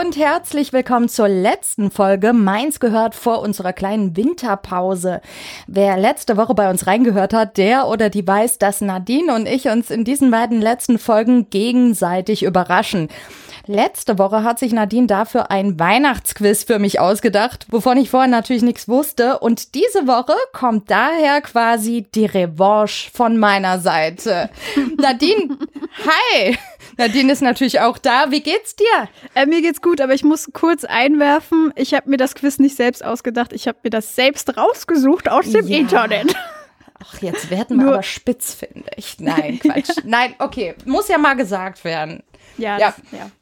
Und herzlich willkommen zur letzten Folge Mainz gehört vor unserer kleinen Winterpause. Wer letzte Woche bei uns reingehört hat, der oder die weiß, dass Nadine und ich uns in diesen beiden letzten Folgen gegenseitig überraschen. Letzte Woche hat sich Nadine dafür ein Weihnachtsquiz für mich ausgedacht, wovon ich vorher natürlich nichts wusste. Und diese Woche kommt daher quasi die Revanche von meiner Seite. Nadine, hi! Nadine ist natürlich auch da. Wie geht's dir? Äh, mir geht's gut, aber ich muss kurz einwerfen, ich habe mir das Quiz nicht selbst ausgedacht, ich habe mir das selbst rausgesucht aus dem ja. Internet. Ach, jetzt werden wir Nur aber spitz, finde ich. Nein, Quatsch. Nein, okay, muss ja mal gesagt werden. Ja, ja.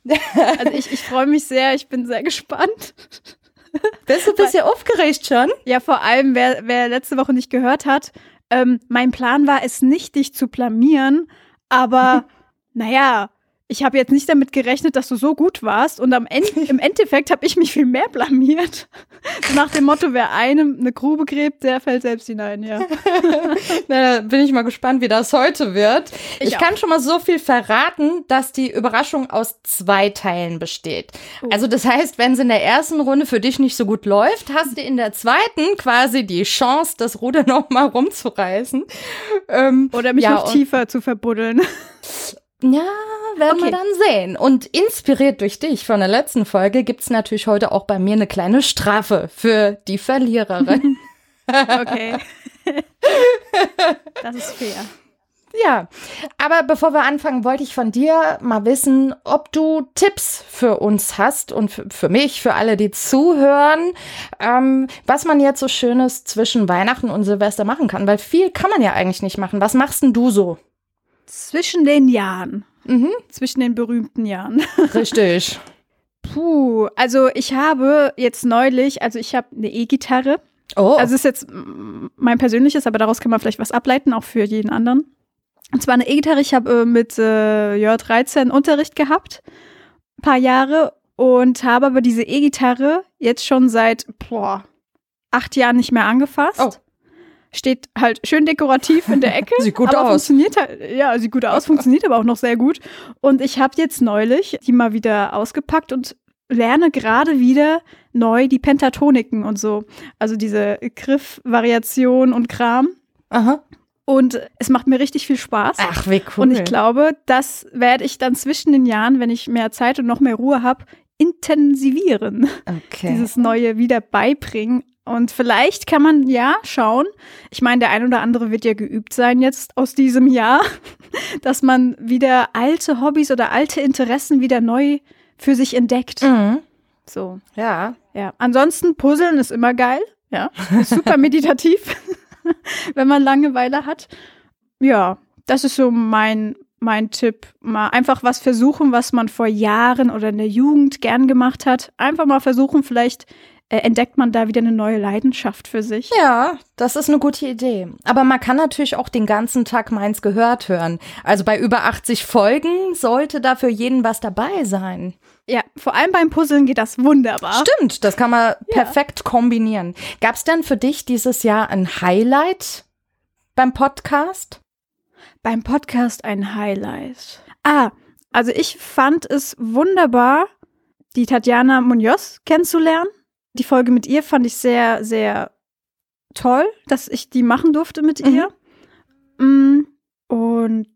Das, ja. Also ich, ich freue mich sehr, ich bin sehr gespannt. Bist du ein bisschen aufgeregt schon? Ja, vor allem, wer, wer letzte Woche nicht gehört hat, ähm, mein Plan war es nicht, dich zu blamieren, aber naja, ich habe jetzt nicht damit gerechnet, dass du so gut warst und am Ende, im Endeffekt habe ich mich viel mehr blamiert. Nach dem Motto, wer einem eine Grube gräbt, der fällt selbst hinein, ja. Na, da bin ich mal gespannt, wie das heute wird. Ich, ich kann schon mal so viel verraten, dass die Überraschung aus zwei Teilen besteht. Oh. Also das heißt, wenn es in der ersten Runde für dich nicht so gut läuft, hast du in der zweiten quasi die Chance, das Ruder noch mal rumzureißen. Ähm, Oder mich ja, noch tiefer zu verbuddeln. Ja, werden okay. wir dann sehen. Und inspiriert durch dich von der letzten Folge gibt's natürlich heute auch bei mir eine kleine Strafe für die Verliererin. okay. das ist fair. Ja, aber bevor wir anfangen, wollte ich von dir mal wissen, ob du Tipps für uns hast und für mich, für alle, die zuhören, ähm, was man jetzt so Schönes zwischen Weihnachten und Silvester machen kann, weil viel kann man ja eigentlich nicht machen. Was machst denn du so? Zwischen den Jahren. Mhm. Zwischen den berühmten Jahren. Richtig. Puh, also ich habe jetzt neulich, also ich habe eine E-Gitarre. Oh. Also ist jetzt mein persönliches, aber daraus kann man vielleicht was ableiten, auch für jeden anderen. Und zwar eine E-Gitarre. Ich habe äh, mit äh, ja, 13 Unterricht gehabt, ein paar Jahre, und habe aber diese E-Gitarre jetzt schon seit boah, acht Jahren nicht mehr angefasst. Oh steht halt schön dekorativ in der Ecke. sieht gut aber aus. Funktioniert halt, ja, sieht gut aus, funktioniert aber auch noch sehr gut. Und ich habe jetzt neulich die mal wieder ausgepackt und lerne gerade wieder neu die Pentatoniken und so. Also diese Griffvariation und Kram. Aha. Und es macht mir richtig viel Spaß. Ach, wie cool. Und ich glaube, das werde ich dann zwischen den Jahren, wenn ich mehr Zeit und noch mehr Ruhe habe, intensivieren. Okay. Dieses neue wieder beibringen. Und vielleicht kann man ja schauen. Ich meine, der ein oder andere wird ja geübt sein jetzt aus diesem Jahr, dass man wieder alte Hobbys oder alte Interessen wieder neu für sich entdeckt. Mhm. So. Ja. Ja. Ansonsten Puzzeln ist immer geil. Ja. Ist super meditativ, wenn man Langeweile hat. Ja, das ist so mein, mein Tipp. Mal einfach was versuchen, was man vor Jahren oder in der Jugend gern gemacht hat. Einfach mal versuchen, vielleicht äh, entdeckt man da wieder eine neue Leidenschaft für sich. Ja, das ist eine gute Idee. Aber man kann natürlich auch den ganzen Tag meins gehört hören. Also bei über 80 Folgen sollte da für jeden was dabei sein. Ja, vor allem beim Puzzeln geht das wunderbar. Stimmt, das kann man ja. perfekt kombinieren. Gab es denn für dich dieses Jahr ein Highlight beim Podcast? Beim Podcast ein Highlight. Ah, also ich fand es wunderbar, die Tatjana Munoz kennenzulernen die Folge mit ihr fand ich sehr, sehr toll, dass ich die machen durfte mit mhm. ihr. Mm, und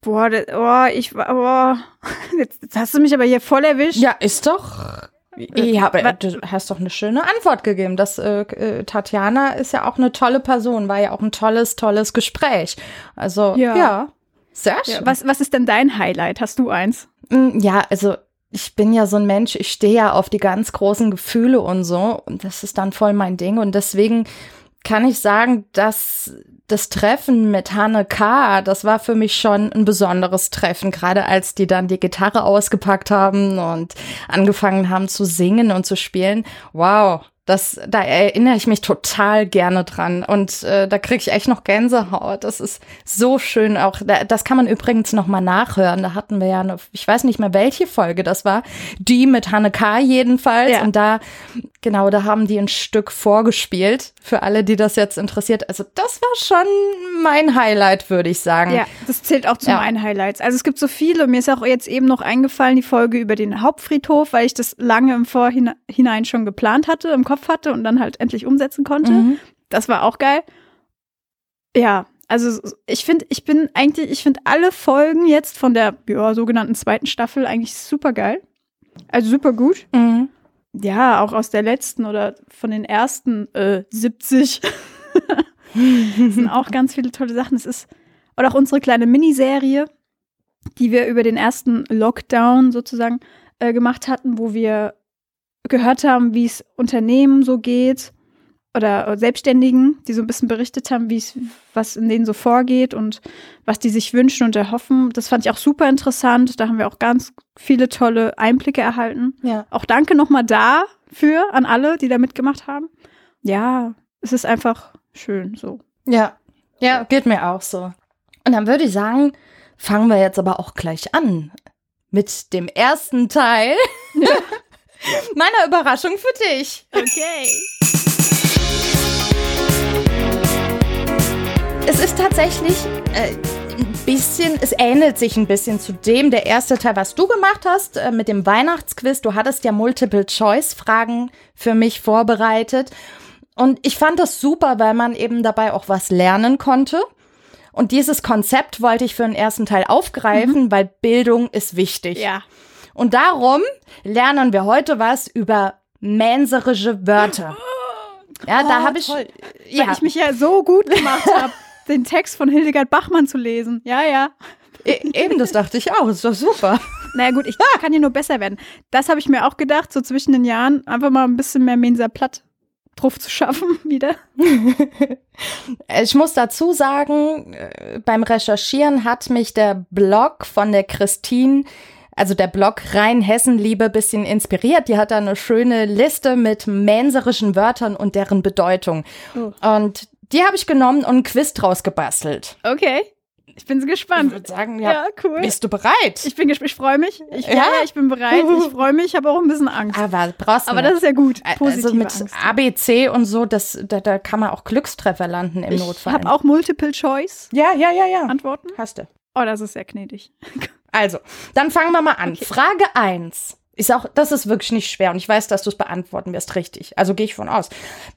boah, das, oh, ich boah, jetzt, jetzt, hast du mich aber hier voll erwischt. Ja, ist doch. Ja, aber du hast doch eine schöne Antwort gegeben. Das äh, äh, Tatjana ist ja auch eine tolle Person, war ja auch ein tolles, tolles Gespräch. Also ja, ja sehr schön. Ja, was, was ist denn dein Highlight? Hast du eins? Mm, ja, also ich bin ja so ein Mensch, ich stehe ja auf die ganz großen Gefühle und so. Und das ist dann voll mein Ding. Und deswegen kann ich sagen, dass das Treffen mit Hanne K., das war für mich schon ein besonderes Treffen, gerade als die dann die Gitarre ausgepackt haben und angefangen haben zu singen und zu spielen. Wow, Das, da erinnere ich mich total gerne dran. Und äh, da kriege ich echt noch Gänsehaut. Das ist so schön. Auch das kann man übrigens noch mal nachhören. Da hatten wir ja eine, ich weiß nicht mehr, welche Folge das war. Die mit Hanne K. jedenfalls. Ja. Und da, genau, da haben die ein Stück vorgespielt. Für alle, die das jetzt interessiert. Also das war schon mein Highlight, würde ich sagen. Ja, das zählt auch zu ja. meinen Highlights. Also es gibt so viele. Mir ist auch jetzt eben noch eingefallen, die Folge über den Hauptfriedhof, weil ich das lange im Vorhinein schon geplant hatte, im Kopf hatte und dann halt endlich umsetzen konnte. Mhm. Das war auch geil. Ja, also ich finde, ich bin eigentlich, ich finde alle Folgen jetzt von der ja, sogenannten zweiten Staffel eigentlich super geil. Also super gut. Mhm. Ja, auch aus der letzten oder von den ersten äh, 70 sind auch ganz viele tolle Sachen. Es ist, oder auch unsere kleine Miniserie, die wir über den ersten Lockdown sozusagen äh, gemacht hatten, wo wir gehört haben, wie es Unternehmen so geht oder Selbstständigen, die so ein bisschen berichtet haben, wie es, was in denen so vorgeht und was die sich wünschen und erhoffen. Das fand ich auch super interessant. Da haben wir auch ganz viele tolle Einblicke erhalten. Ja. Auch danke nochmal dafür an alle, die da mitgemacht haben. Ja, es ist einfach schön so. Ja, ja, geht mir auch so. Und dann würde ich sagen, fangen wir jetzt aber auch gleich an mit dem ersten Teil. Ja. meiner Überraschung für dich. Okay. Es ist tatsächlich äh, ein bisschen, es ähnelt sich ein bisschen zu dem, der erste Teil, was du gemacht hast äh, mit dem Weihnachtsquiz. Du hattest ja Multiple-Choice-Fragen für mich vorbereitet. Und ich fand das super, weil man eben dabei auch was lernen konnte. Und dieses Konzept wollte ich für den ersten Teil aufgreifen, mhm. weil Bildung ist wichtig. Ja. Und darum lernen wir heute was über menserische Wörter. Ja, oh, da habe ich, ja. Weil ich mich ja so gut gemacht habe, den Text von Hildegard Bachmann zu lesen. Ja, ja. E eben, das dachte ich auch. Ist doch super. Naja, gut, ich kann hier nur besser werden. Das habe ich mir auch gedacht, so zwischen den Jahren, einfach mal ein bisschen mehr Mensa platt drauf zu schaffen wieder. Ich muss dazu sagen, äh, beim Recherchieren hat mich der Blog von der Christine also der Blog Rheinhessenliebe bisschen inspiriert. Die hat da eine schöne Liste mit menserischen Wörtern und deren Bedeutung. Oh. Und die habe ich genommen und ein Quiz draus gebastelt. Okay. Ich bin so gespannt. Ich würde sagen, ja, ja, cool. Bist du bereit? Ich bin gespannt. Ich freue mich. Ich, ja? ja, ich bin bereit. Ich freue mich. Ich habe auch ein bisschen Angst. Aber brauchst du Aber das ist ja gut. Positive also mit Angst. ABC und so, das, da, da kann man auch Glückstreffer landen im ich Notfall. Ich habe auch Multiple Choice. Ja, ja, ja, ja. Antworten. Hast du. Oh, das ist sehr gnädig. Also, dann fangen wir mal an. Okay. Frage 1. Ist auch, das ist wirklich nicht schwer und ich weiß, dass du es beantworten wirst richtig. Also gehe ich von aus.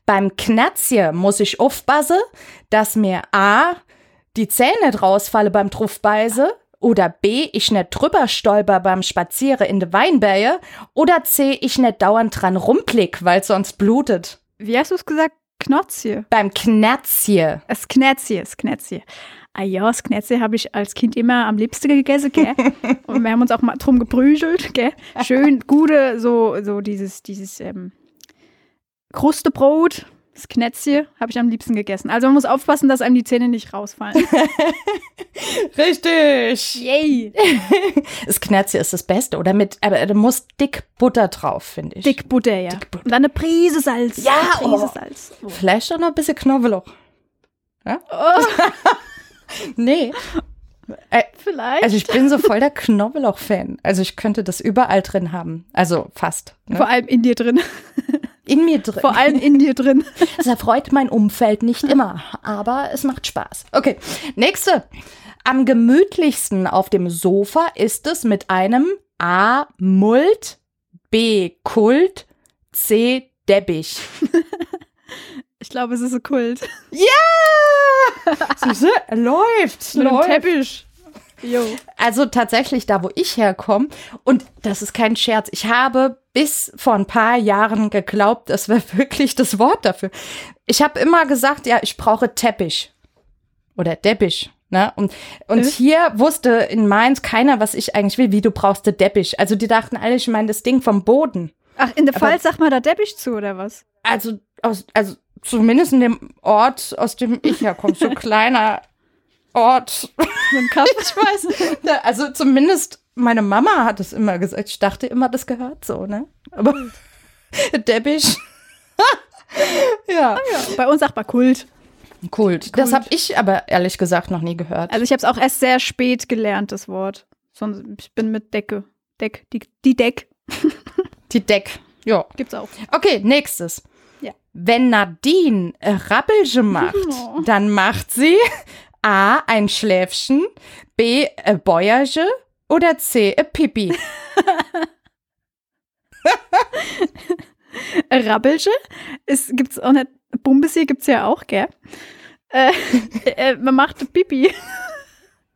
Beim Knatzje muss ich aufpassen, dass mir A, die Zähne nicht rausfalle beim Truffbeise oder B, ich nicht drüber stolper beim Spazieren in de Weinberge oder C, ich nicht dauernd dran rumblick, weil sonst blutet. Wie hast du es gesagt? Knotzje? Beim Knatzje. Es Knatzje, es Knatzje ah ja, das Knätze habe ich als Kind immer am liebsten gegessen, gell? Und wir haben uns auch mal drum geprügelt, gell? Schön gute, so, so dieses, dieses ähm, Krustebrot, das Knätzchen habe ich am liebsten gegessen. Also man muss aufpassen, dass einem die Zähne nicht rausfallen. Richtig. Yay. Das Knätzchen ist das Beste, oder mit, aber da muss dick Butter drauf, finde ich. Dick Butter, ja. Dick Butter. Und dann eine Prise Salz. Ja, eine Prise oh. Salz. Oh. Vielleicht auch noch ein bisschen Knoblauch. Ja? Oh. Nee. Äh, Vielleicht. Also ich bin so voll der Knoblauch-Fan. Also ich könnte das überall drin haben. Also fast. Ne? Vor allem in dir drin. In mir drin. Vor allem in dir drin. Das erfreut mein Umfeld nicht immer, aber es macht Spaß. Okay, nächste. Am gemütlichsten auf dem Sofa ist es mit einem A. Mult, B. Kult, C. Debbich. Ich glaube, es ist ein Kult. Ja! Siehste, läuft. Mit läuft. Teppich. Jo. Also tatsächlich da, wo ich herkomme, und das ist kein Scherz, ich habe bis vor ein paar Jahren geglaubt, das wäre wirklich das Wort dafür. Ich habe immer gesagt, ja, ich brauche Teppich. Oder Deppich. Ne? Und, und äh? hier wusste in Mainz keiner, was ich eigentlich will, wie du brauchst den Deppich. Also die dachten alle, ich meine das Ding vom Boden. Ach, in der Pfalz sagt man da Deppich zu, oder was? Also, aus, also zumindest in dem Ort, aus dem ich herkomme, so kleiner Ort. So ein ich weiß. Also zumindest meine Mama hat es immer gesagt. Ich dachte immer, das gehört so, ne? Aber Debbich. ja. Ah, ja. Bei uns sagt man Kult. Kult. Kult. Das habe ich aber ehrlich gesagt noch nie gehört. Also ich habe es auch erst sehr spät gelernt, das Wort. Sonst, ich bin mit Decke. Deck. Die, die Deck. die Deck. Ja. Gibt's auch. Okay, nächstes. Ja. Wenn Nadine Rabbelge macht, oh. dann macht sie A. ein Schläfchen, B. ein Bäuerge oder C. ein Pipi. Rabbelge ist, gibt's auch nicht. Bumbesie gibt's ja auch, gell? Äh, äh, man macht Pipi.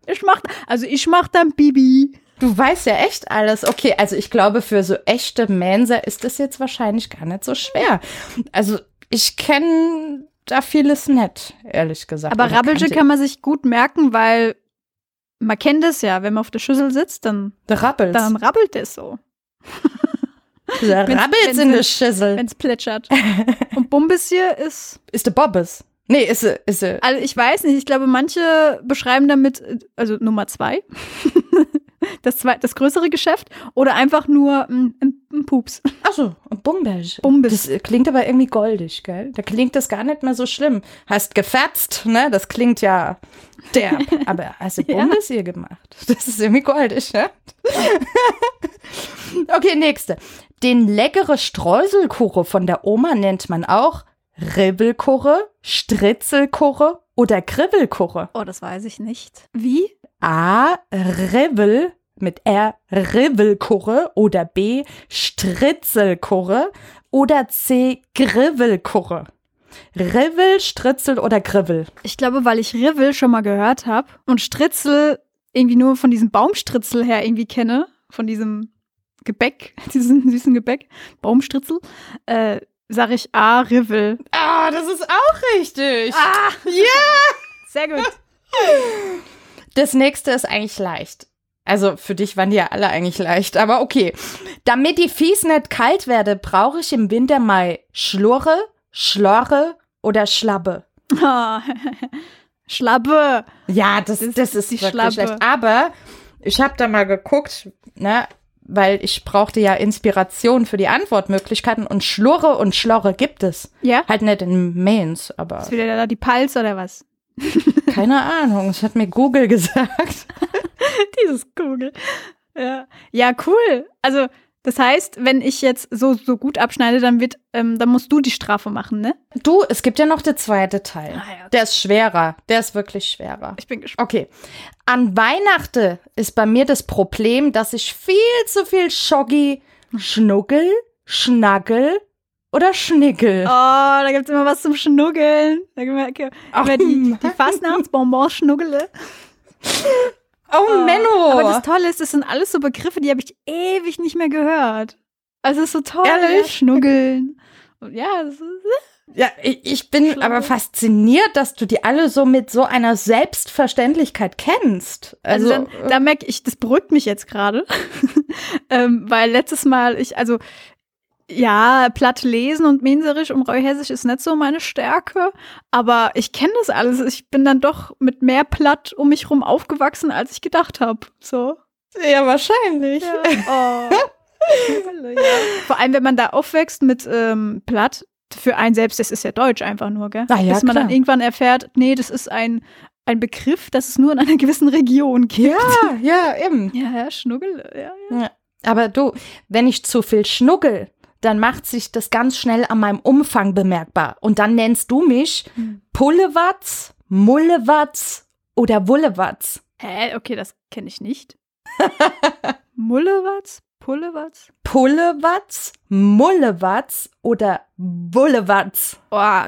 Ich mach, also ich mach dann Bibi. Du weißt ja echt alles. Okay, also ich glaube, für so echte Mensa ist das jetzt wahrscheinlich gar nicht so schwer. Also ich kenne da vieles nett, ehrlich gesagt. Aber Rabbelge kann man sich gut merken, weil man kennt es ja, wenn man auf der Schüssel sitzt, dann, rabbelt dann rabbelt es so. Da rabbelt in der Schüssel. Wenn es plätschert. Und Bumbis hier ist. Ist der Bobbes. Nee, ist sie, ist sie. Also ich weiß nicht, ich glaube, manche beschreiben damit, also Nummer zwei, das, zwei, das größere Geschäft oder einfach nur ein, ein Pups. Achso, Bumbisch. Bumbisch. Das klingt aber irgendwie goldig, gell? Da klingt das gar nicht mehr so schlimm. Hast gefetzt, ne? Das klingt ja derb. Aber hast du Bumbis ja. hier gemacht? Das ist irgendwie goldig, ne? okay, nächste. Den leckere Streuselkuche von der Oma nennt man auch Ribbelkurre, Stritzelkurre oder Kribbelkurre? Oh, das weiß ich nicht. Wie? A. Ribbel mit R. Ribbelkurre oder B. Stritzelkurre oder C. Gribbelkurre. Ribbel, Stritzel oder Gribbel? Ich glaube, weil ich Ribbel schon mal gehört habe und Stritzel irgendwie nur von diesem Baumstritzel her irgendwie kenne, von diesem Gebäck, diesem süßen Gebäck, Baumstritzel, äh, sag ich A, Rivel. Ah, das ist auch richtig. Ah, ja. Sehr gut. Das nächste ist eigentlich leicht. Also für dich waren die ja alle eigentlich leicht, aber okay. Damit die Fies nicht kalt werde, brauche ich im Winter mal Schlurre, Schlorre oder Schlabbe. Oh. Schlabbe. Ja, das, das, das ist, die Schlabbe. schlecht. Aber ich habe da mal geguckt, ne, weil ich brauchte ja Inspiration für die Antwortmöglichkeiten und Schlurre und Schlorre gibt es. Ja. Halt nicht in Mains, aber. Ist wieder da die Pals oder was? Keine Ahnung, das hat mir Google gesagt. Dieses Google. Ja. Ja, cool. Also, das heißt, wenn ich jetzt so, so gut abschneide, dann wird, ähm, dann musst du die Strafe machen, ne? Du, es gibt ja noch den zweiten Teil. Ah, ja. Der ist schwerer. Der ist wirklich schwerer. Ich bin gespannt. Okay. An Weihnachten ist bei mir das Problem, dass ich viel zu viel Schoggi, Schnuggel, Schnaggel oder Schnickel. Oh, da gibt's immer was zum Schnuggeln. Da gibt es immer die, die Fastnachtsbonbons schnuggele. Oh, oh, Menno. Aber das Tolle ist, das sind alles so Begriffe, die habe ich ewig nicht mehr gehört. Also es ist so toll. Ehrlich? Schnuggeln. ja, das ist, ja, ich bin Schlau. aber fasziniert, dass du die alle so mit so einer Selbstverständlichkeit kennst. Also, also da merke ich, das beruhigt mich jetzt gerade, ähm, weil letztes Mal ich, also ja, platt lesen und Menserisch und Reuhessisch ist nicht so meine Stärke, aber ich kenne das alles. Ich bin dann doch mit mehr platt um mich rum aufgewachsen, als ich gedacht habe. So. Ja, wahrscheinlich. Ja. Oh. Vor allem, wenn man da aufwächst mit ähm, platt, für einen selbst, das ist ja Deutsch einfach nur, gell? Ah, ja, Bis man klar. dann irgendwann erfährt, nee, das ist ein, ein Begriff, das es nur in einer gewissen Region gibt. Ja, ja, eben. Ja, ja, Schnuggel, ja, ja. ja. Aber du, wenn ich zu viel schnuggel, dann macht sich das ganz schnell an meinem Umfang bemerkbar. Und dann nennst du mich hm. Pullewatz, Mullewatz oder Wullewatz. Hä? Okay, das kenne ich nicht. Mullewatz? Pullewatz? Pullewatz, Mullewatz oder Wullewatz. Oh,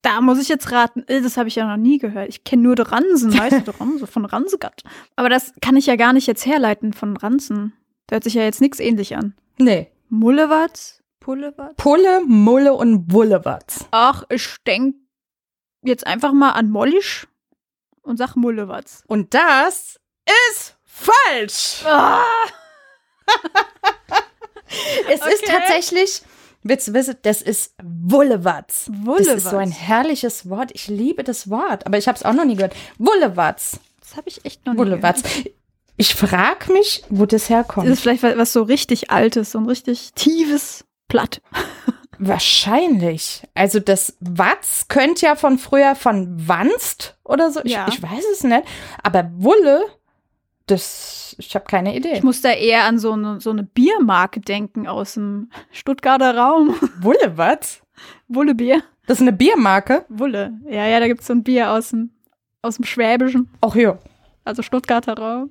da muss ich jetzt raten. Äh, das habe ich ja noch nie gehört. Ich kenne nur Ransen, weißt du, Ranse von Ransegatt. Aber das kann ich ja gar nicht jetzt herleiten von Ranzen. Da hört sich ja jetzt nichts ähnlich an. Nee. Mullewatz? Pullewatz? Pulle, Mulle und Wullewatz. Ach, ich denk jetzt einfach mal an Mollisch und sag Mullewatz. Und das ist falsch. Ah. es okay. ist tatsächlich, willst du wissen, das ist Wullewatz. Wullewatz. Das ist so ein herrliches Wort. Ich liebe das Wort, aber ich habe es auch noch nie gehört. Wullewatz. Das habe ich echt noch nie Wullewatz. gehört. Ich frage mich, wo das herkommt. Das ist vielleicht was so richtig Altes, so ein richtig tiefes Platt. Wahrscheinlich. Also das Watz könnte ja von früher von Wanst oder so. Ja. Ich, ich weiß es nicht. Aber Wulle, das, ich habe keine Idee. Ich muss da eher an so eine, so eine Biermarke denken aus dem Stuttgarter Raum. Wulle, was? Wulle Bier. Das ist eine Biermarke? Wulle. Ja, ja, da gibt es so ein Bier aus dem, aus dem Schwäbischen. Ach ja. Also Stuttgarter Raum.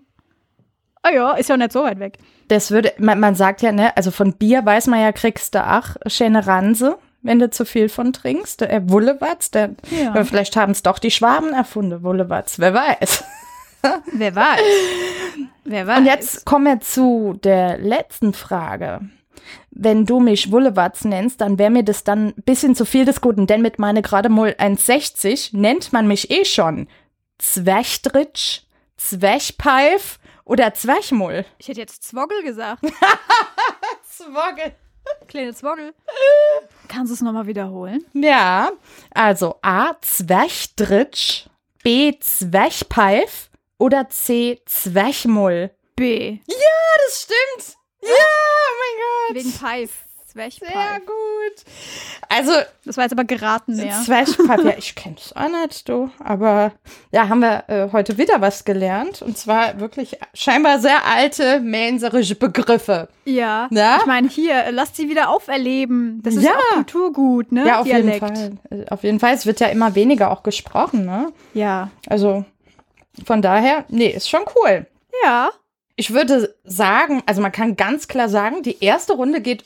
Ah ja, ist ja nicht so weit weg. Das würde, man, man sagt ja, ne, also von Bier weiß man ja, kriegst du ach, schöne Ranse, wenn du zu viel von trinkst. Äh, Wullewatz, der, ja. vielleicht haben es doch die Schwaben erfunden, Wullewatz, wer weiß. wer weiß. Wer weiß. Und jetzt kommen wir zu der letzten Frage. Wenn du mich Wullewatz nennst, dann wäre mir das dann ein bisschen zu viel des Guten, denn mit meine gerade mal 1,60 nennt man mich eh schon Zwerchtritsch, Zwerchpeif oder Zwerchmull. Ich hätte jetzt Zwoggel gesagt. Zwoggel. Kleine Zwoggel. Kannst du es nochmal wiederholen? Ja, also A. Zwerchtritsch, B. Zwerchpeif oder C. Zwerchmull. B. Ja, das stimmt. Ja, oh mein Gott. Wegen Peif. Zwerchpapier. Sehr gut. Also. Das war jetzt aber geraten mehr. Zwerchpapier, ich kenne es auch nicht, du. Aber ja, haben wir äh, heute wieder was gelernt. Und zwar wirklich scheinbar sehr alte menserische Begriffe. Ja. ja? Ich meine, hier, lasst sie wieder auferleben. Das ist ja auch Kulturgut, ne? Ja, auf Dialekt. jeden Fall. Äh, auf jeden Fall. Es wird ja immer weniger auch gesprochen, ne? Ja. Also, von daher, nee, ist schon cool. Ja. Ich würde sagen, also man kann ganz klar sagen, die erste Runde geht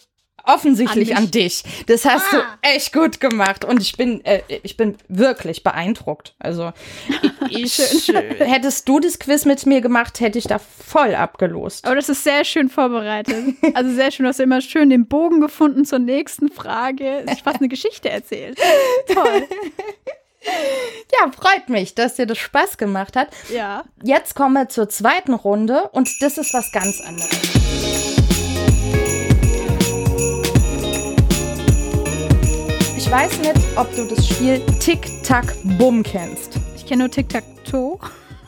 offensichtlich an, an dich. Das hast ah. du echt gut gemacht und ich bin, äh, ich bin wirklich beeindruckt. Also ich, ich hättest du das Quiz mit mir gemacht, hätte ich da voll abgelost. Aber das ist sehr schön vorbereitet. Also sehr schön, du hast immer schön den Bogen gefunden zur nächsten Frage. Ich fast eine Geschichte erzählt. Toll. Ja, freut mich, dass dir das Spaß gemacht hat. Ja. Jetzt kommen wir zur zweiten Runde und das ist was ganz anderes. Ich weiß nicht, ob du das Spiel Tic-Tac-Bumm kennst. Ich kenne nur Tic-Tac-Toe.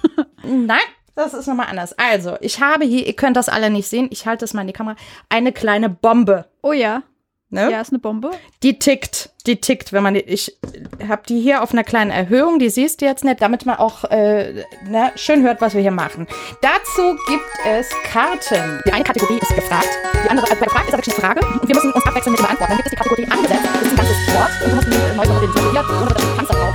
Nein, das ist nochmal anders. Also, ich habe hier, ihr könnt das alle nicht sehen, ich halte das mal in die Kamera, eine kleine Bombe. Oh ja. Ne? Ja, ist eine Bombe. Die tickt, die tickt, wenn man die, ich habe die hier auf einer kleinen Erhöhung, die siehst du jetzt nicht, damit man auch äh, ne, schön hört, was wir hier machen. Dazu gibt es Karten. Die eine Kategorie ist gefragt, die andere, also bei der Frage ist aber wirklich eine Frage und wir müssen uns abwechselnd mit dem beantworten. Dann gibt es die Kategorie angesetzt, das ist ein ganzes Wort und du musst die neu formulieren, ohne dass Panzer drauf.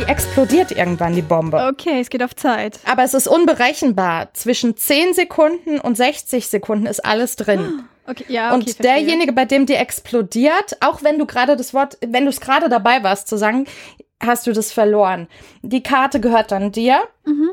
Die explodiert irgendwann, die Bombe. Okay, es geht auf Zeit. Aber es ist unberechenbar. Zwischen 10 Sekunden und 60 Sekunden ist alles drin. Okay, ja, okay, und derjenige, bei dem die explodiert, auch wenn du gerade das Wort, wenn du es gerade dabei warst zu sagen, hast du das verloren. Die Karte gehört dann dir. Mhm.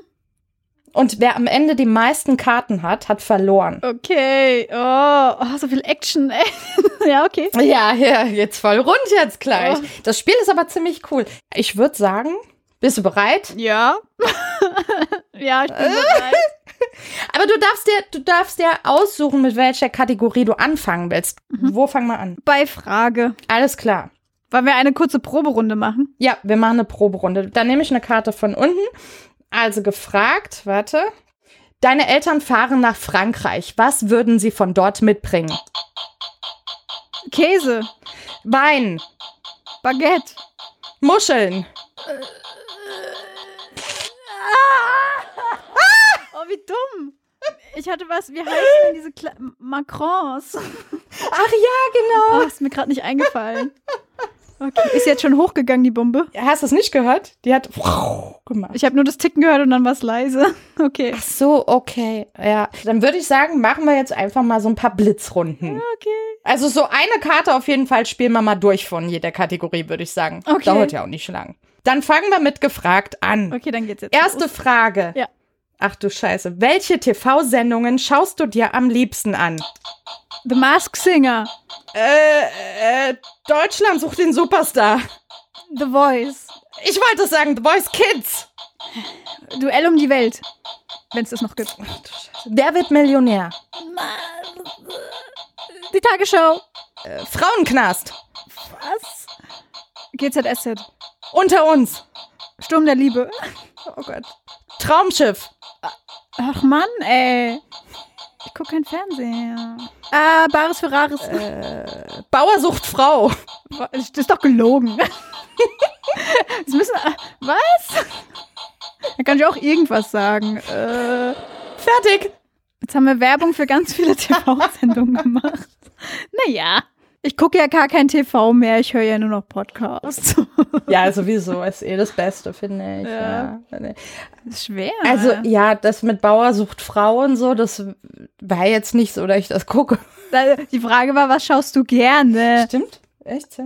Und wer am Ende die meisten Karten hat, hat verloren. Okay. Oh, oh so viel Action. ja, okay. Ja, ja, jetzt voll rund jetzt gleich. Oh. Das Spiel ist aber ziemlich cool. Ich würde sagen, bist du bereit? Ja. ja, ich bin bereit. Aber du darfst dir, du darfst dir aussuchen, mit welcher Kategorie du anfangen willst. Mhm. Wo fangen wir an? Bei Frage. Alles klar. Wollen wir eine kurze Proberunde machen? Ja, wir machen eine Proberunde. Dann nehme ich eine Karte von unten. Also gefragt, warte. Deine Eltern fahren nach Frankreich. Was würden sie von dort mitbringen? Käse. Wein. Baguette. Muscheln. Äh, Oh, wie dumm. Ich hatte was, wie heißen denn diese Kle Macrons? Ach ja, genau. Oh, ist mir gerade nicht eingefallen. Okay. Ist jetzt schon hochgegangen, die Bombe? Hast du es nicht gehört? Die hat gemacht. Ich habe nur das Ticken gehört und dann war es leise. Okay. Ach so, okay. Ja, dann würde ich sagen, machen wir jetzt einfach mal so ein paar Blitzrunden. Okay. Also so eine Karte auf jeden Fall spielen wir mal durch von jeder Kategorie, würde ich sagen. Okay. Dauert ja auch nicht lang. Dann fangen wir mit gefragt an. Okay, dann geht's jetzt. Erste los. Frage. Ja. Ach du Scheiße. Welche TV-Sendungen schaust du dir am liebsten an? The Mask Singer. Äh, äh, Deutschland sucht den Superstar. The Voice. Ich wollte sagen, The Voice Kids. Duell um die Welt. Wenn es das noch gibt. Wer wird Millionär? Die Tagesschau. Äh, Frauenknast. Was? GZSZ. Unter uns. Sturm der Liebe. Oh Gott. Traumschiff. Ach Mann, ey. Ich gucke kein Fernseher. Ah, Bares Ferraris. Äh, Bauersucht Frau. Das ist doch gelogen. das müssen, was? Da kann ich auch irgendwas sagen. Äh, fertig. Jetzt haben wir Werbung für ganz viele TV-Sendungen gemacht. Naja. Ich gucke ja gar kein TV mehr, ich höre ja nur noch Podcasts. ja, sowieso ist eh das Beste, finde ich. Ja. ja. ist schwer. Also, ja, das mit Bauer sucht Frau und so, das war jetzt nicht so, dass ich das gucke. Die Frage war, was schaust du gerne? Stimmt, echt.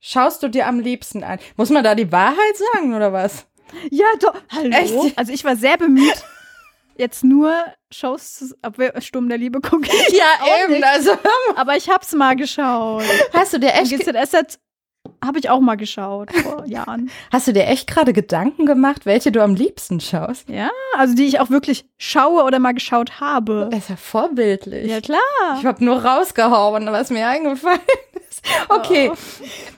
Schaust du dir am liebsten an? Muss man da die Wahrheit sagen oder was? Ja, doch. Hallo. Echt? Also ich war sehr bemüht, jetzt nur Shows, ob wir Sturm der Liebe gucken. Ja, eben. Nicht. Also, aber ich hab's mal geschaut. Hast du dir echt. GZSZ habe ich auch mal geschaut vor Jahren. Hast du dir echt gerade Gedanken gemacht, welche du am liebsten schaust? Ja, also die ich auch wirklich schaue oder mal geschaut habe. Das ist ja vorbildlich. Ja, klar. Ich habe nur rausgehauen, was mir eingefallen ist. Okay. Oh.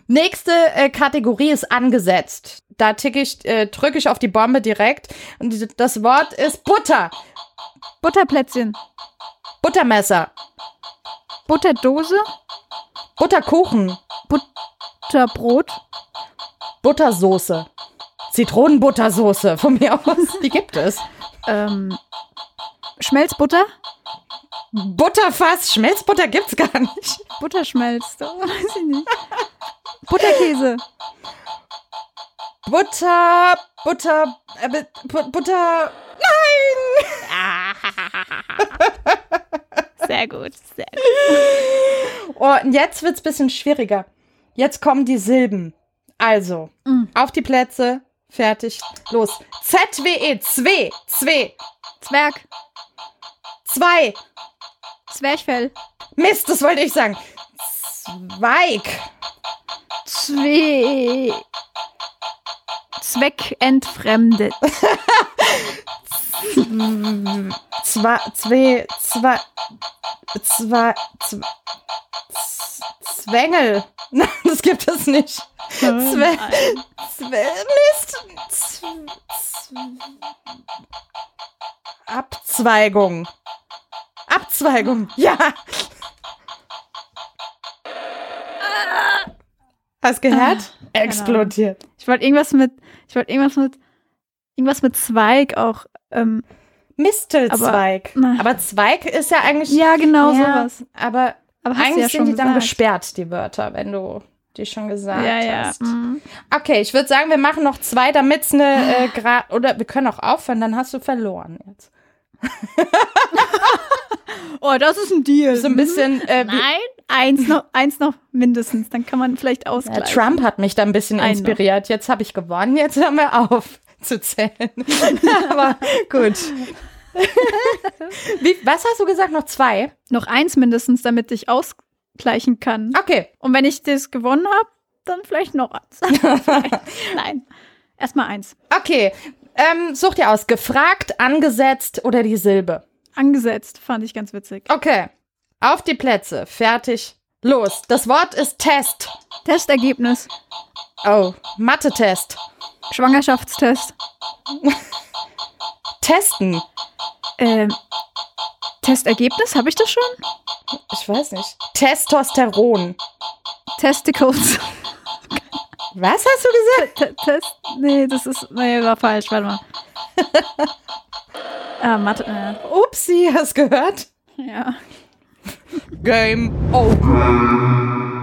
Nächste äh, Kategorie ist angesetzt. Da ticke ich, äh, drücke ich auf die Bombe direkt. Und das Wort ist Butter. Butterplätzchen. Buttermesser. Butterdose. Butterkuchen. Butterbrot. Buttersoße. Zitronenbuttersoße, von mir aus. Die gibt es. Ähm, Schmelzbutter. Butterfass. Schmelzbutter gibt's gar nicht. Butterschmelz. Weiß ich nicht. Butterkäse. Butter, Butter, äh, Butter. Nein! sehr gut, sehr gut. Oh, und jetzt wird's bisschen schwieriger. Jetzt kommen die Silben. Also, mm. auf die Plätze, fertig, los. Z-W-E, zwe, zwe. Zwerg. Zwei. Zwerchfell. Mist, das wollte ich sagen. Zweig. Zwe. Zweckentfremdet. zwei, zwei, zwei, zwei, Zwängel. Nein, das gibt es nicht. Zwä Zwä Mist. Abzweigung. Abzweigung. Ja. Hast gehört? Ah, Explodiert. Ich wollte irgendwas mit, ich wollte irgendwas mit, irgendwas mit Zweig auch. Ähm, Mistelzweig. Aber, aber, Zweig ist ja eigentlich. Ja, genau ja, sowas. Aber, aber eigentlich ja sind die gesagt. dann gesperrt, die Wörter, wenn du die schon gesagt ja, hast. Ja. Mhm. Okay, ich würde sagen, wir machen noch zwei, damit es eine äh, Gra oder wir können auch aufhören, dann hast du verloren jetzt. oh, das ist ein Deal. So ein bisschen. Äh, Nein, eins noch, eins noch mindestens. Dann kann man vielleicht ausgleichen. Ja, Trump hat mich da ein bisschen inspiriert. Jetzt habe ich gewonnen. Jetzt hören wir auf zu zählen. Aber gut. Wie, was hast du gesagt? Noch zwei? Noch eins mindestens, damit ich ausgleichen kann. Okay. Und wenn ich das gewonnen habe, dann vielleicht noch eins. Nein. Erstmal eins. Okay. Ähm, such dir aus. Gefragt, angesetzt oder die Silbe? Angesetzt, fand ich ganz witzig. Okay. Auf die Plätze. Fertig. Los. Das Wort ist Test. Testergebnis. Oh, Mathe-Test. Schwangerschaftstest. Testen. Ähm, Testergebnis, habe ich das schon? Ich weiß nicht. Testosteron. Testicles. Was hast du gesagt? Test. Nee, das ist. Nee, war falsch. Warte mal. ah, Mathe. Äh. Upsi, hast gehört? Ja. Game over.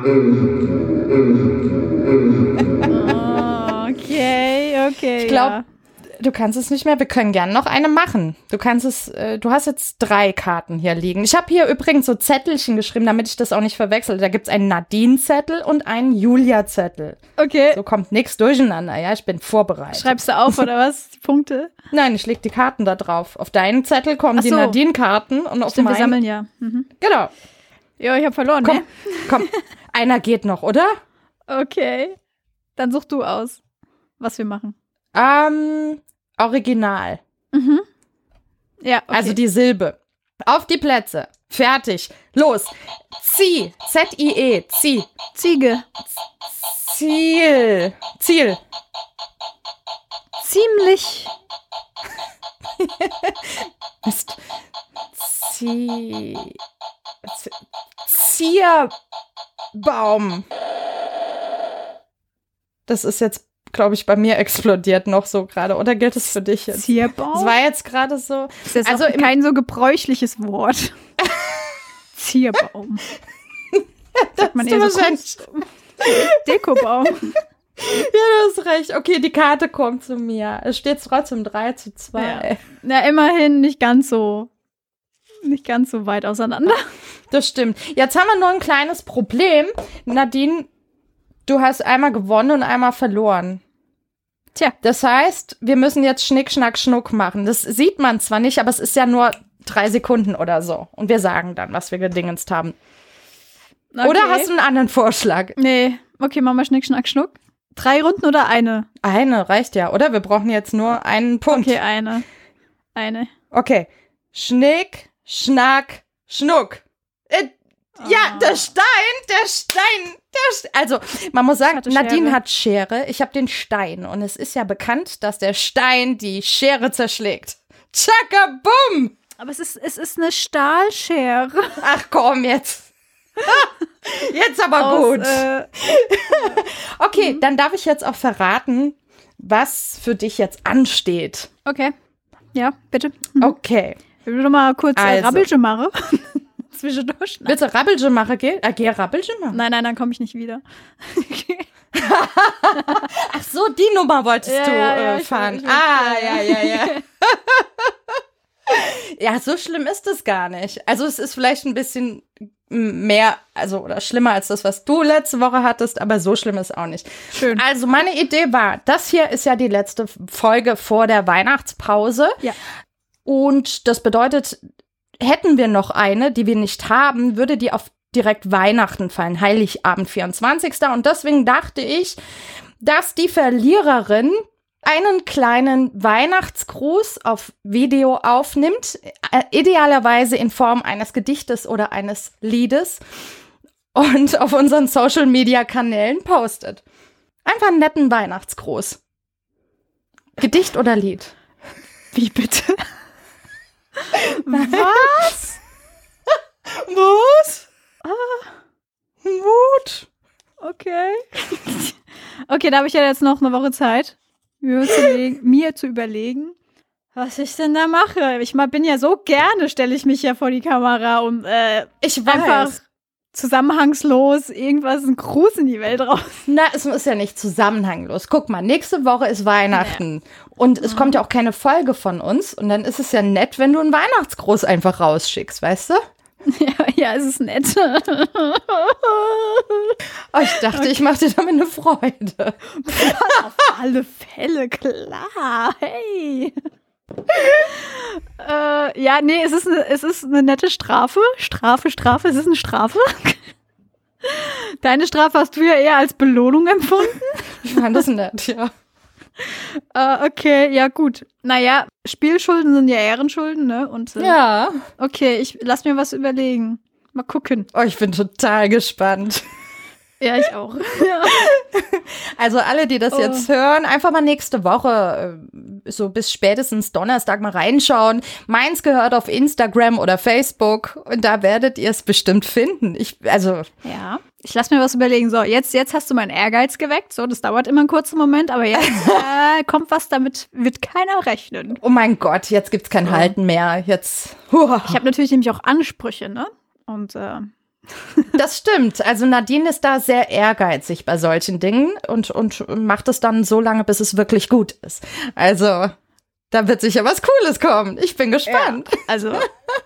okay, okay. Ich glaube, ja. Du kannst es nicht mehr. Wir können gern noch eine machen. Du kannst es, äh, du hast jetzt drei Karten hier liegen. Ich habe hier übrigens so Zettelchen geschrieben, damit ich das auch nicht verwechsel. Da gibt es einen Nadine-Zettel und einen Julia-Zettel. Okay. So kommt nichts durcheinander, ja. Ich bin vorbereitet. Schreibst du auf oder was? Die Punkte? Nein, ich leg die Karten da drauf. Auf deinen Zettel kommen so. die Nadine-Karten und auf Stimmt, meinen. wir sammeln ja. Mhm. Genau. Ja, ich habe verloren, komm, ne? Komm, einer geht noch, oder? Okay. Dann such du aus, was wir machen. Ähm, Original. Mhm. Ja. Okay. Also die Silbe. Auf die Plätze. Fertig. Los. Zieh. Z-I-E. Zieh. Ziege. Ziel. Ziel. Ziemlich. Mist. Zieh. Zierbaum. Das ist jetzt, glaube ich, bei mir explodiert noch so gerade. Oder gilt es für dich jetzt? Zierbaum? Das war jetzt gerade so. Das ist also kein so gebräuchliches Wort. Zierbaum. Sagt man eher so Dekobaum. Ja, du hast recht. Okay, die Karte kommt zu mir. Es steht trotzdem 3 zu 2. Ja. Na, immerhin nicht ganz so nicht ganz so weit auseinander. Das stimmt. Jetzt haben wir nur ein kleines Problem. Nadine, du hast einmal gewonnen und einmal verloren. Tja. Das heißt, wir müssen jetzt Schnick, Schnack, Schnuck machen. Das sieht man zwar nicht, aber es ist ja nur drei Sekunden oder so. Und wir sagen dann, was wir gedingenst haben. Okay. Oder hast du einen anderen Vorschlag? Nee. Okay, machen wir Schnick, Schnack, Schnuck. Drei Runden oder eine? Eine reicht ja, oder? Wir brauchen jetzt nur einen Punkt. Okay, eine. Eine. Okay. Schnick, Schnack, Schnuck. Äh, oh. Ja, ah. der Stein, der Stein, der Stein. Also, man muss sagen, Nadine hat Schere, ich habe den Stein. Und es ist ja bekannt, dass der Stein die Schere zerschlägt. Tschakka, bumm! Aber es ist, es ist eine Stahlschere. Ach komm, jetzt. jetzt aber Aus, gut. Äh, okay, mhm. dann darf ich jetzt auch verraten, was für dich jetzt ansteht. Okay. Ja, bitte. Mhm. Okay. Ich will noch mal kurz äh, also. Rabbelche machen. Zwischendurch. Willst du Rabbelche machen, gell? Ah, geh Rabbelche machen? Nein, nein, dann komme ich nicht wieder. Ach so, die Nummer wolltest ja, du ja, äh, fahren. Ich ah, ja, ja, ja. ja, so schlimm ist es gar nicht. Also es ist vielleicht ein bisschen mehr, also oder schlimmer als das, was du letzte Woche hattest, aber so schlimm ist auch nicht. Schön. Also meine Idee war, das hier ist ja die letzte Folge vor der Weihnachtspause. Ja. Und das bedeutet, hätten wir noch eine, die wir nicht haben, würde die auf direkt Weihnachten fallen, Heiligabend 24. Und deswegen dachte ich, dass die Verliererin einen kleinen Weihnachtsgruß auf Video aufnimmt, äh, idealerweise in Form eines Gedichtes oder eines Liedes und auf unseren Social Media Kanälen postet. Einfach einen netten Weihnachtsgruß. Gedicht oder Lied? Wie bitte? Was? Was? Ah. Mut. Okay. Okay, da habe ich ja jetzt noch eine Woche Zeit, mir zu, mir zu überlegen, was ich denn da mache. Ich bin ja so gerne, stelle ich mich ja vor die Kamera und äh, ich weiß. einfach zusammenhangslos irgendwas, ein Gruß in die Welt raus. Na, es ist ja nicht zusammenhanglos. Guck mal, nächste Woche ist Weihnachten ja. und es mhm. kommt ja auch keine Folge von uns und dann ist es ja nett, wenn du einen Weihnachtsgruß einfach rausschickst, weißt du? Ja, ja, es ist nett. oh, ich dachte, okay. ich mache dir damit eine Freude. Auf alle Fälle, klar. Hey. Äh, ja, nee, es ist, eine, es ist eine nette Strafe. Strafe, Strafe, es ist eine Strafe. Deine Strafe hast du ja eher als Belohnung empfunden. Ich fand das nett, ja. Äh, okay, ja gut. Naja, Spielschulden sind ja Ehrenschulden, ne? Und, äh, ja. Okay, ich lass mir was überlegen. Mal gucken. Oh, ich bin total gespannt. Ja, ich auch. Ja. Also alle, die das oh. jetzt hören, einfach mal nächste Woche, äh, so bis spätestens Donnerstag mal reinschauen. Meins gehört auf Instagram oder Facebook und da werdet ihr es bestimmt finden. Ich, also. Ja. Ich lass mir was überlegen. So, jetzt, jetzt hast du meinen Ehrgeiz geweckt. So, das dauert immer einen kurzen Moment, aber jetzt äh, kommt was, damit wird keiner rechnen. Oh mein Gott, jetzt gibt's kein Halten mehr. Jetzt. Huah. Ich habe natürlich nämlich auch Ansprüche, ne? Und äh, das stimmt. Also Nadine ist da sehr ehrgeizig bei solchen Dingen und, und macht es dann so lange, bis es wirklich gut ist. Also, da wird sicher was Cooles kommen. Ich bin gespannt. Ja, also,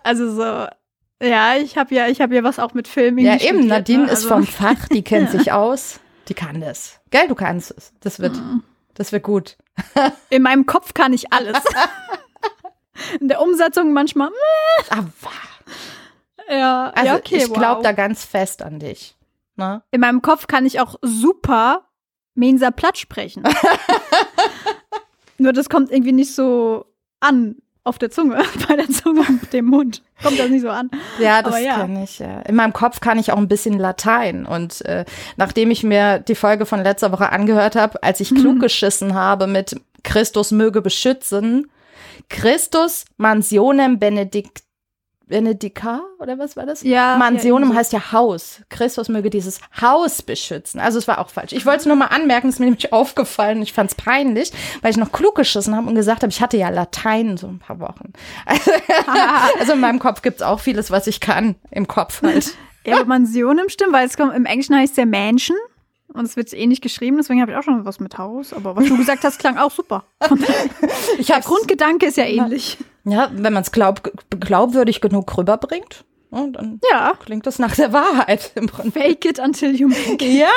also so. Ja, ich habe ja, ich habe ja was auch mit Filmen. Ja, eben. Nadine ne? also. ist vom Fach, die kennt sich aus, die kann das. Gell, du kannst es. Das wird, mhm. das wird gut. In meinem Kopf kann ich alles. In der Umsetzung manchmal. Aber ja, also ja, okay. Ich glaube wow. da ganz fest an dich. Ne? In meinem Kopf kann ich auch super Mensa platt sprechen. Nur das kommt irgendwie nicht so an auf der Zunge, bei der Zunge und dem Mund. Kommt das nicht so an. Ja, das ja. kann ich, ja. In meinem Kopf kann ich auch ein bisschen Latein. Und äh, nachdem ich mir die Folge von letzter Woche angehört habe, als ich klug geschissen habe mit Christus möge beschützen, Christus mansionem benedict Benedika oder was war das? Ja. Mansionum ja, heißt ja Haus. Christus möge dieses Haus beschützen. Also es war auch falsch. Ich wollte es nur mal anmerken, es ist mir nämlich aufgefallen. Ich fand es peinlich, weil ich noch klug geschissen habe und gesagt habe, ich hatte ja Latein so ein paar Wochen. Also, also in meinem Kopf gibt es auch vieles, was ich kann. Im Kopf halt. Ja, aber Mansionum stimmt, weil es kommt, im Englischen heißt es ja Mansion. Und es wird ähnlich geschrieben, deswegen habe ich auch schon was mit Haus. Aber was du gesagt hast, klang auch super. ich Der Grundgedanke ist ja ähnlich. Ja, wenn man es glaub, glaubwürdig genug rüberbringt, dann ja. klingt das nach der Wahrheit im Prinzip. Fake it until you make it. Ja.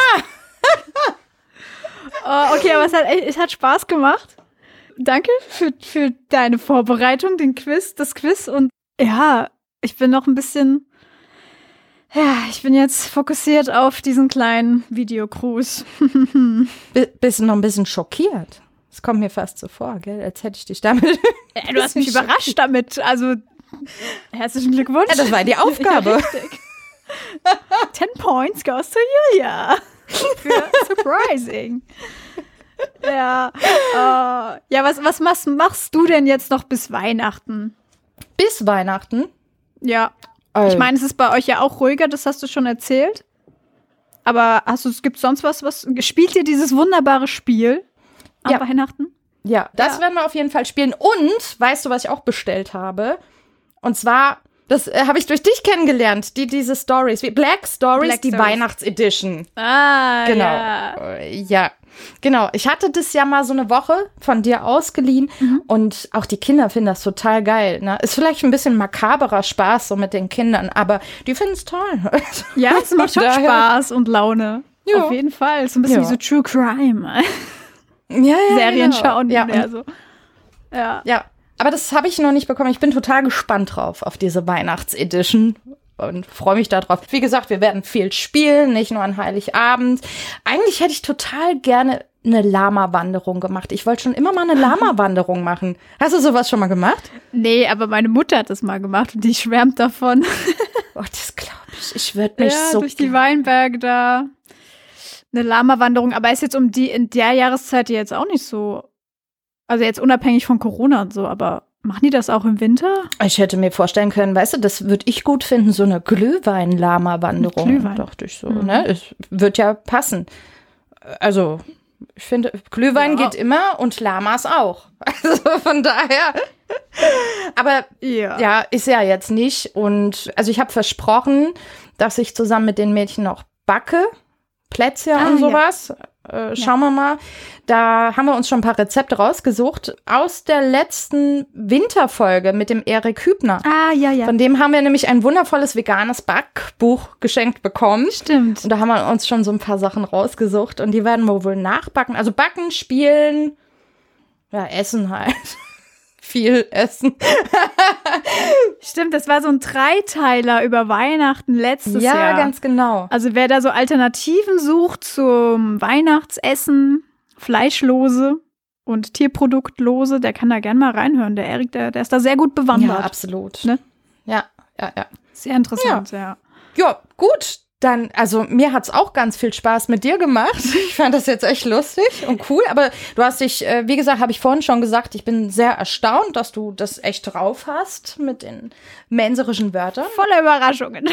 uh, okay, aber es hat, es hat Spaß gemacht. Danke für, für deine Vorbereitung, den Quiz, das Quiz. Und ja, ich bin noch ein bisschen ja, ich bin jetzt fokussiert auf diesen kleinen Videocruise. Bist du noch ein bisschen schockiert? Das kommt mir fast so vor, gell? Als hätte ich dich damit. Ja, du hast mich überrascht damit. Also, herzlichen Glückwunsch. Ja, das war die Aufgabe. Ja, Ten points goes to Julia. Für surprising. ja. Uh, ja, was, was machst, machst du denn jetzt noch bis Weihnachten? Bis Weihnachten? Ja. Ich meine, es ist bei euch ja auch ruhiger, das hast du schon erzählt. Aber hast du, es gibt sonst was, was spielt ihr dieses wunderbare Spiel am ja. Weihnachten? Ja, das ja. werden wir auf jeden Fall spielen. Und weißt du, was ich auch bestellt habe? Und zwar, das äh, habe ich durch dich kennengelernt, die diese Stories, wie Black Stories, Black die Stories. Weihnachtsedition. Ah, genau. Ja. Ja. Genau, ich hatte das ja mal so eine Woche von dir ausgeliehen mhm. und auch die Kinder finden das total geil. Ne? Ist vielleicht ein bisschen makaberer Spaß so mit den Kindern, aber die finden es toll. Ja, es macht schon Spaß und Laune. Ja. Auf jeden Fall. So ein bisschen ja. wie so True Crime. Ja, ja, Serien genau. schauen. Ja, mehr so. ja. ja, aber das habe ich noch nicht bekommen. Ich bin total gespannt drauf auf diese Weihnachtsedition und freue mich darauf. Wie gesagt, wir werden viel spielen, nicht nur an Heiligabend. Eigentlich hätte ich total gerne eine Lama-Wanderung gemacht. Ich wollte schon immer mal eine Lama-Wanderung machen. Hast du sowas schon mal gemacht? Nee, aber meine Mutter hat das mal gemacht und die schwärmt davon. Oh, das glaube ich. Ich würde mich ja, so durch die Weinberge da. Eine Lama-Wanderung, aber ist jetzt um die in der Jahreszeit jetzt auch nicht so. Also jetzt unabhängig von Corona und so, aber Machen die das auch im Winter? Ich hätte mir vorstellen können, weißt du, das würde ich gut finden, so eine Glühwein-Lama-Wanderung. Glühwein. Dachte ich so, mhm. ne? Es wird ja passen. Also, ich finde, Glühwein ja. geht immer und Lamas auch. Also von daher. Aber ja. ja, ist ja jetzt nicht. Und also ich habe versprochen, dass ich zusammen mit den Mädchen noch backe. Plätzchen ah, und sowas. Ja. Äh, schauen ja. wir mal. Da haben wir uns schon ein paar Rezepte rausgesucht aus der letzten Winterfolge mit dem Erik Hübner. Ah, ja, ja. Von dem haben wir nämlich ein wundervolles veganes Backbuch geschenkt bekommen. Stimmt. Und da haben wir uns schon so ein paar Sachen rausgesucht und die werden wir wohl nachbacken. Also backen, spielen, ja, essen halt viel essen. Stimmt, das war so ein Dreiteiler über Weihnachten letztes ja, Jahr. Ja, ganz genau. Also wer da so Alternativen sucht zum Weihnachtsessen, Fleischlose und Tierproduktlose, der kann da gern mal reinhören. Der Erik, der, der ist da sehr gut bewandert. Ja, absolut. Ne? Ja, ja, ja. Sehr interessant, ja. Ja, ja gut. Dann, also mir hat's auch ganz viel Spaß mit dir gemacht. Ich fand das jetzt echt lustig und cool. Aber du hast dich, äh, wie gesagt, habe ich vorhin schon gesagt, ich bin sehr erstaunt, dass du das echt drauf hast mit den menserischen Wörtern. Voller Überraschungen.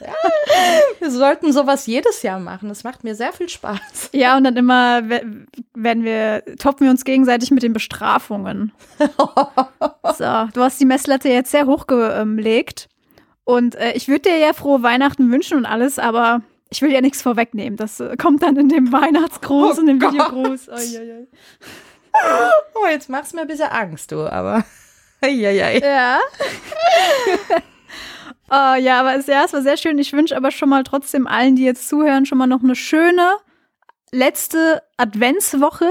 Ja, wir sollten sowas jedes Jahr machen. Das macht mir sehr viel Spaß. Ja, und dann immer werden wir, toppen wir uns gegenseitig mit den Bestrafungen. so, du hast die Messlatte jetzt sehr hochgelegt. Und äh, ich würde dir ja frohe Weihnachten wünschen und alles, aber ich will ja nichts vorwegnehmen. Das äh, kommt dann in dem Weihnachtsgruß, oh in dem Gott. Videogruß. Oh, ja, ja. oh, jetzt machst du mir ein bisschen Angst, du, aber. Ja, ja. Ja. oh, ja, aber es, ja, es war sehr schön. Ich wünsche aber schon mal trotzdem allen, die jetzt zuhören, schon mal noch eine schöne letzte Adventswoche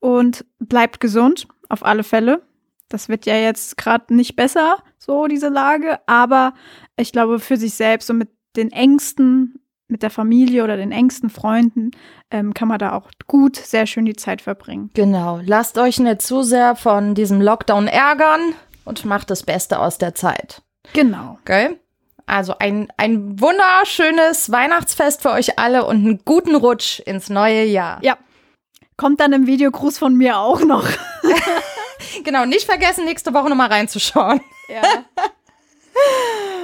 und bleibt gesund, auf alle Fälle. Das wird ja jetzt gerade nicht besser, so diese Lage, aber ich glaube, für sich selbst und mit den Ängsten, mit der Familie oder den engsten Freunden ähm, kann man da auch gut, sehr schön die Zeit verbringen. Genau. Lasst euch nicht zu sehr von diesem Lockdown ärgern und macht das Beste aus der Zeit. Genau. Okay? Also ein, ein wunderschönes Weihnachtsfest für euch alle und einen guten Rutsch ins neue Jahr. Ja. Kommt dann im Videogruß von mir auch noch. genau, nicht vergessen, nächste Woche nochmal reinzuschauen. Ja.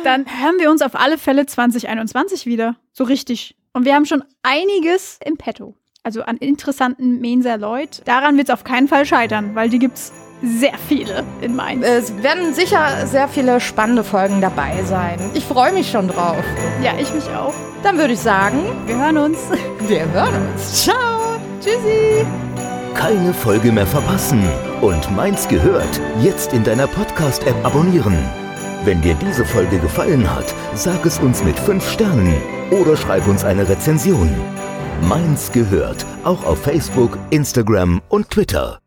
dann hören wir uns auf alle Fälle 2021 wieder. So richtig. Und wir haben schon einiges im Petto. Also an interessanten Menser Leuten. Daran wird es auf keinen Fall scheitern, weil die gibt's sehr viele in Mainz. Es werden sicher sehr viele spannende Folgen dabei sein. Ich freue mich schon drauf. Ja, ich mich auch. Dann würde ich sagen, wir hören uns. Wir hören uns. Ciao. Tschüssi. Keine Folge mehr verpassen. Und Mainz gehört jetzt in deiner Podcast-App abonnieren. Wenn dir diese Folge gefallen hat, sag es uns mit 5 Sternen oder schreib uns eine Rezension. Mainz gehört auch auf Facebook, Instagram und Twitter.